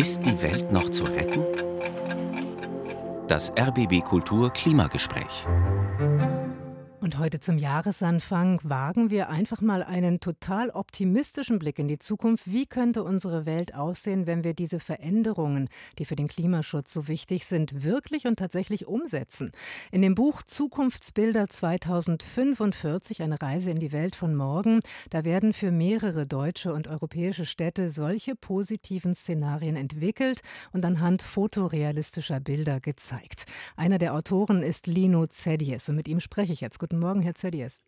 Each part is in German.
Ist die Welt noch zu retten? Das RBB Kultur Klimagespräch. Und heute zum Jahresanfang wagen wir einfach mal einen total optimistischen Blick in die Zukunft. Wie könnte unsere Welt aussehen, wenn wir diese Veränderungen, die für den Klimaschutz so wichtig sind, wirklich und tatsächlich umsetzen? In dem Buch Zukunftsbilder 2045, eine Reise in die Welt von morgen, da werden für mehrere deutsche und europäische Städte solche positiven Szenarien entwickelt und anhand fotorealistischer Bilder gezeigt. Einer der Autoren ist Lino Zedies und mit ihm spreche ich jetzt. Guten Guten Morgen, Herr Zedies.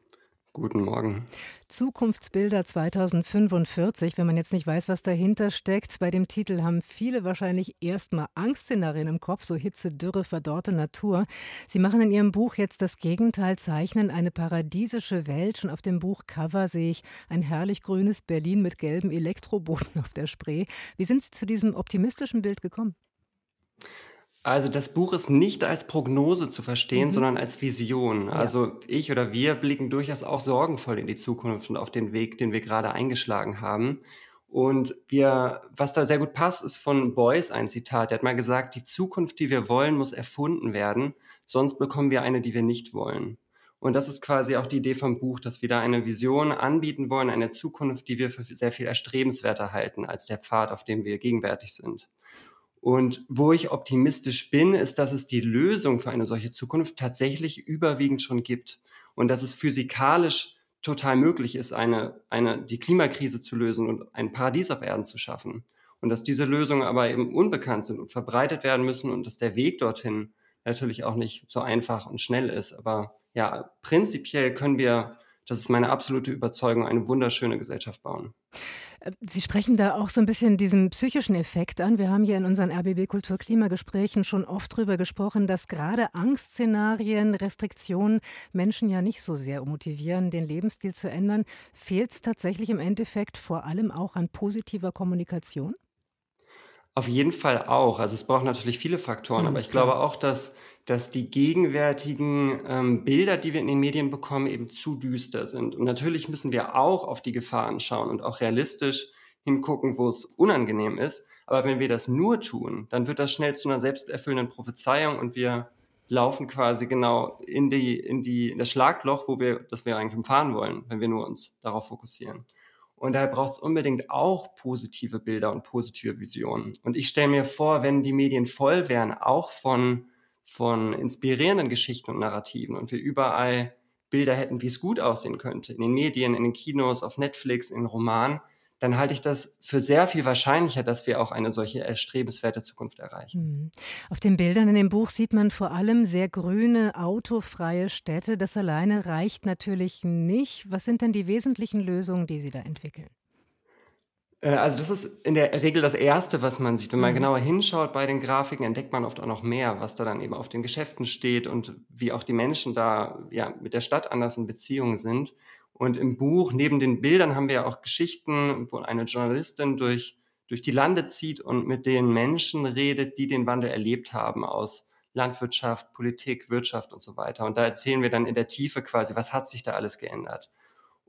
Guten Morgen. Zukunftsbilder 2045, wenn man jetzt nicht weiß, was dahinter steckt. Bei dem Titel haben viele wahrscheinlich erstmal Angstszenarien im Kopf, so Hitze, Dürre, verdorrte Natur. Sie machen in Ihrem Buch jetzt das Gegenteil, zeichnen eine paradiesische Welt. Schon auf dem Buchcover sehe ich ein herrlich grünes Berlin mit gelben Elektroboten auf der Spree. Wie sind Sie zu diesem optimistischen Bild gekommen? Also das Buch ist nicht als Prognose zu verstehen, Mhm. sondern als Vision. Ja. Also ich oder wir blicken durchaus auch sorgenvoll in die Zukunft und auf den Weg, den wir gerade eingeschlagen haben. Und wir, was da sehr gut passt, ist von Beuys ein Zitat. Der hat mal gesagt, die Zukunft, die wir wollen, muss erfunden werden, sonst bekommen wir eine, die wir nicht wollen. Und das ist quasi auch die Idee vom Buch, dass wir da eine Vision anbieten wollen, eine Zukunft, die wir für sehr viel erstrebenswerter halten als der Pfad, auf dem wir gegenwärtig sind. Und wo ich optimistisch bin, ist, dass es die Lösung für eine solche Zukunft tatsächlich überwiegend schon gibt und dass es physikalisch total möglich ist, eine, eine, die Klimakrise zu lösen und ein Paradies auf Erden zu schaffen. Und dass diese Lösungen aber eben unbekannt sind und verbreitet werden müssen und dass der Weg dorthin natürlich auch nicht so einfach und schnell ist. Aber ja, prinzipiell können wir, das ist meine absolute Überzeugung, eine wunderschöne Gesellschaft bauen. Äh, Sie sprechen da auch so ein bisschen diesen psychischen Effekt an. Wir haben hier in unseren RBB Kulturklimagesprächen schon oft darüber gesprochen, dass gerade Angstszenarien, Restriktionen Menschen ja nicht so sehr motivieren, den Lebensstil zu ändern. Fehlt es tatsächlich im Endeffekt vor allem auch an positiver Kommunikation? Auf jeden Fall auch. Also es braucht natürlich viele Faktoren, mhm, aber ich glaube auch, dass, dass die gegenwärtigen ähm, Bilder, die wir in den Medien bekommen, eben zu düster sind. Und natürlich müssen wir auch auf die Gefahren schauen und auch realistisch hingucken, wo es unangenehm ist. Aber wenn wir das nur tun, dann wird das schnell zu einer selbsterfüllenden Prophezeiung und wir laufen quasi genau in die, in die, in das Schlagloch, wo wir, das wir eigentlich umfahren wollen, wenn wir nur uns darauf fokussieren. Und daher braucht es unbedingt auch positive Bilder und positive Visionen. Und ich stelle mir vor, wenn die Medien voll wären, auch von, von inspirierenden Geschichten und Narrativen und wir überall Bilder hätten, wie es gut aussehen könnte, in den Medien, in den Kinos, auf Netflix, in Romanen, dann halte ich das für sehr viel wahrscheinlicher, dass wir auch eine solche erstrebenswerte Zukunft erreichen. Mhm. Auf den Bildern in dem Buch sieht man vor allem sehr grüne, autofreie Städte. Das alleine reicht natürlich nicht. Was sind denn die wesentlichen Lösungen, die Sie da entwickeln? Äh, also das ist in der Regel das Erste, was man sieht. Wenn man mhm. genauer hinschaut bei den Grafiken, entdeckt man oft auch noch mehr, was da dann eben auf den Geschäften steht und wie auch die Menschen da ja, mit der Stadt anders in Beziehung sind. Und im Buch, neben den Bildern, haben wir ja auch Geschichten, wo eine Journalistin durch, durch die Lande zieht und mit den Menschen redet, die den Wandel erlebt haben aus Landwirtschaft, Politik, Wirtschaft und so weiter. Und da erzählen wir dann in der Tiefe quasi, was hat sich da alles geändert.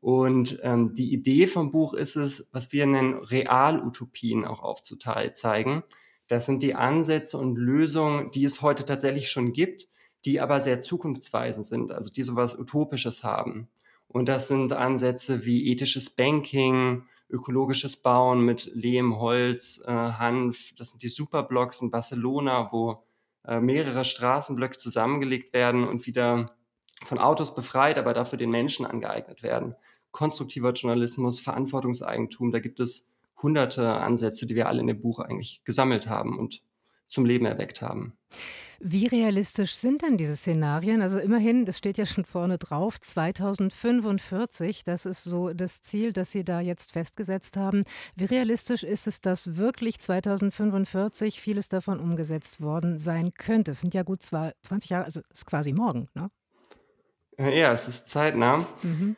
Und ähm, die Idee vom Buch ist es, was wir nennen, Realutopien auch aufzuzeigen. Das sind die Ansätze und Lösungen, die es heute tatsächlich schon gibt, die aber sehr zukunftsweisend sind, also die sowas Utopisches haben. Und das sind Ansätze wie ethisches Banking, ökologisches Bauen mit Lehm, Holz, äh, Hanf. Das sind die Superblocks in Barcelona, wo äh, mehrere Straßenblöcke zusammengelegt werden und wieder von Autos befreit, aber dafür den Menschen angeeignet werden. Konstruktiver Journalismus, Verantwortungseigentum, da gibt es hunderte Ansätze, die wir alle in dem Buch eigentlich gesammelt haben und zum Leben erweckt haben. Wie realistisch sind denn diese Szenarien? Also immerhin, das steht ja schon vorne drauf, 2045, das ist so das Ziel, das Sie da jetzt festgesetzt haben. Wie realistisch ist es, dass wirklich 2045 vieles davon umgesetzt worden sein könnte? Es sind ja gut 20 Jahre, also es ist quasi morgen, ne? Ja, es ist zeitnah. Mhm.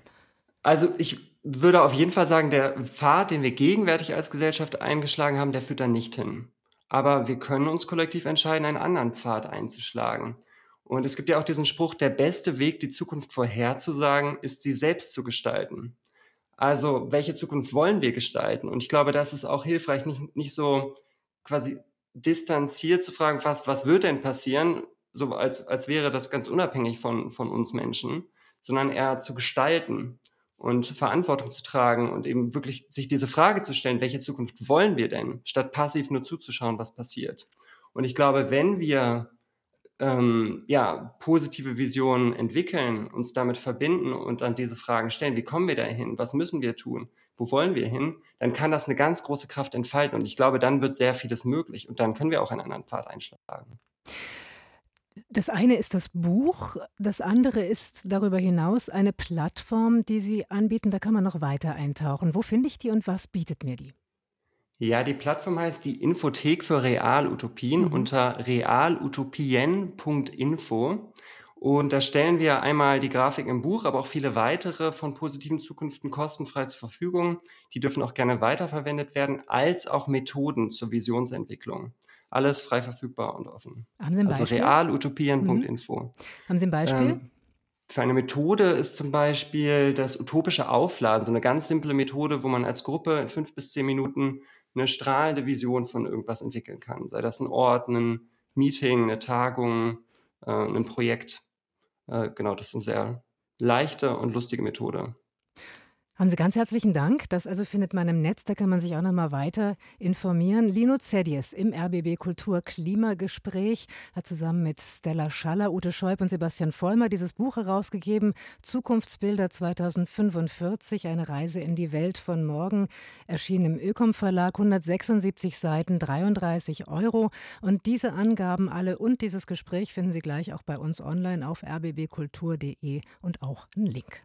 Also ich würde auf jeden Fall sagen, der Pfad, den wir gegenwärtig als Gesellschaft eingeschlagen haben, der führt da nicht hin. Aber wir können uns kollektiv entscheiden, einen anderen Pfad einzuschlagen. Und es gibt ja auch diesen Spruch, der beste Weg, die Zukunft vorherzusagen, ist sie selbst zu gestalten. Also, welche Zukunft wollen wir gestalten? Und ich glaube, das ist auch hilfreich, nicht, nicht so quasi distanziert zu fragen, was, was wird denn passieren, so als, als wäre das ganz unabhängig von, von uns Menschen, sondern eher zu gestalten und Verantwortung zu tragen und eben wirklich sich diese Frage zu stellen, welche Zukunft wollen wir denn, statt passiv nur zuzuschauen, was passiert. Und ich glaube, wenn wir ähm, ja, positive Visionen entwickeln, uns damit verbinden und dann diese Fragen stellen, wie kommen wir dahin, was müssen wir tun, wo wollen wir hin, dann kann das eine ganz große Kraft entfalten. Und ich glaube, dann wird sehr vieles möglich und dann können wir auch einen anderen Pfad einschlagen. Das eine ist das Buch, das andere ist darüber hinaus eine Plattform, die Sie anbieten. Da kann man noch weiter eintauchen. Wo finde ich die und was bietet mir die? Ja, die Plattform heißt die Infothek für Realutopien mhm. unter realutopien.info. Und da stellen wir einmal die Grafik im Buch, aber auch viele weitere von positiven Zukünften kostenfrei zur Verfügung. Die dürfen auch gerne weiterverwendet werden, als auch Methoden zur Visionsentwicklung. Alles frei verfügbar und offen. Haben Sie ein also Beispiel? realutopien.info. Mhm. Haben Sie ein Beispiel? Ähm, für eine Methode ist zum Beispiel das utopische Aufladen, so eine ganz simple Methode, wo man als Gruppe in fünf bis zehn Minuten eine strahlende Vision von irgendwas entwickeln kann. Sei das ein Ort, ein Meeting, eine Tagung, äh, ein Projekt. Äh, genau, das ist eine sehr leichte und lustige Methode. Haben Sie ganz herzlichen Dank. Das also findet man im Netz, da kann man sich auch noch mal weiter informieren. Lino Zedies im RBB Kultur Klimagespräch hat zusammen mit Stella Schaller, Ute Scheub und Sebastian Vollmer dieses Buch herausgegeben, Zukunftsbilder 2045, eine Reise in die Welt von morgen, erschienen im Ökom Verlag, 176 Seiten, 33 Euro. Und diese Angaben alle und dieses Gespräch finden Sie gleich auch bei uns online auf rbbkultur.de und auch einen Link.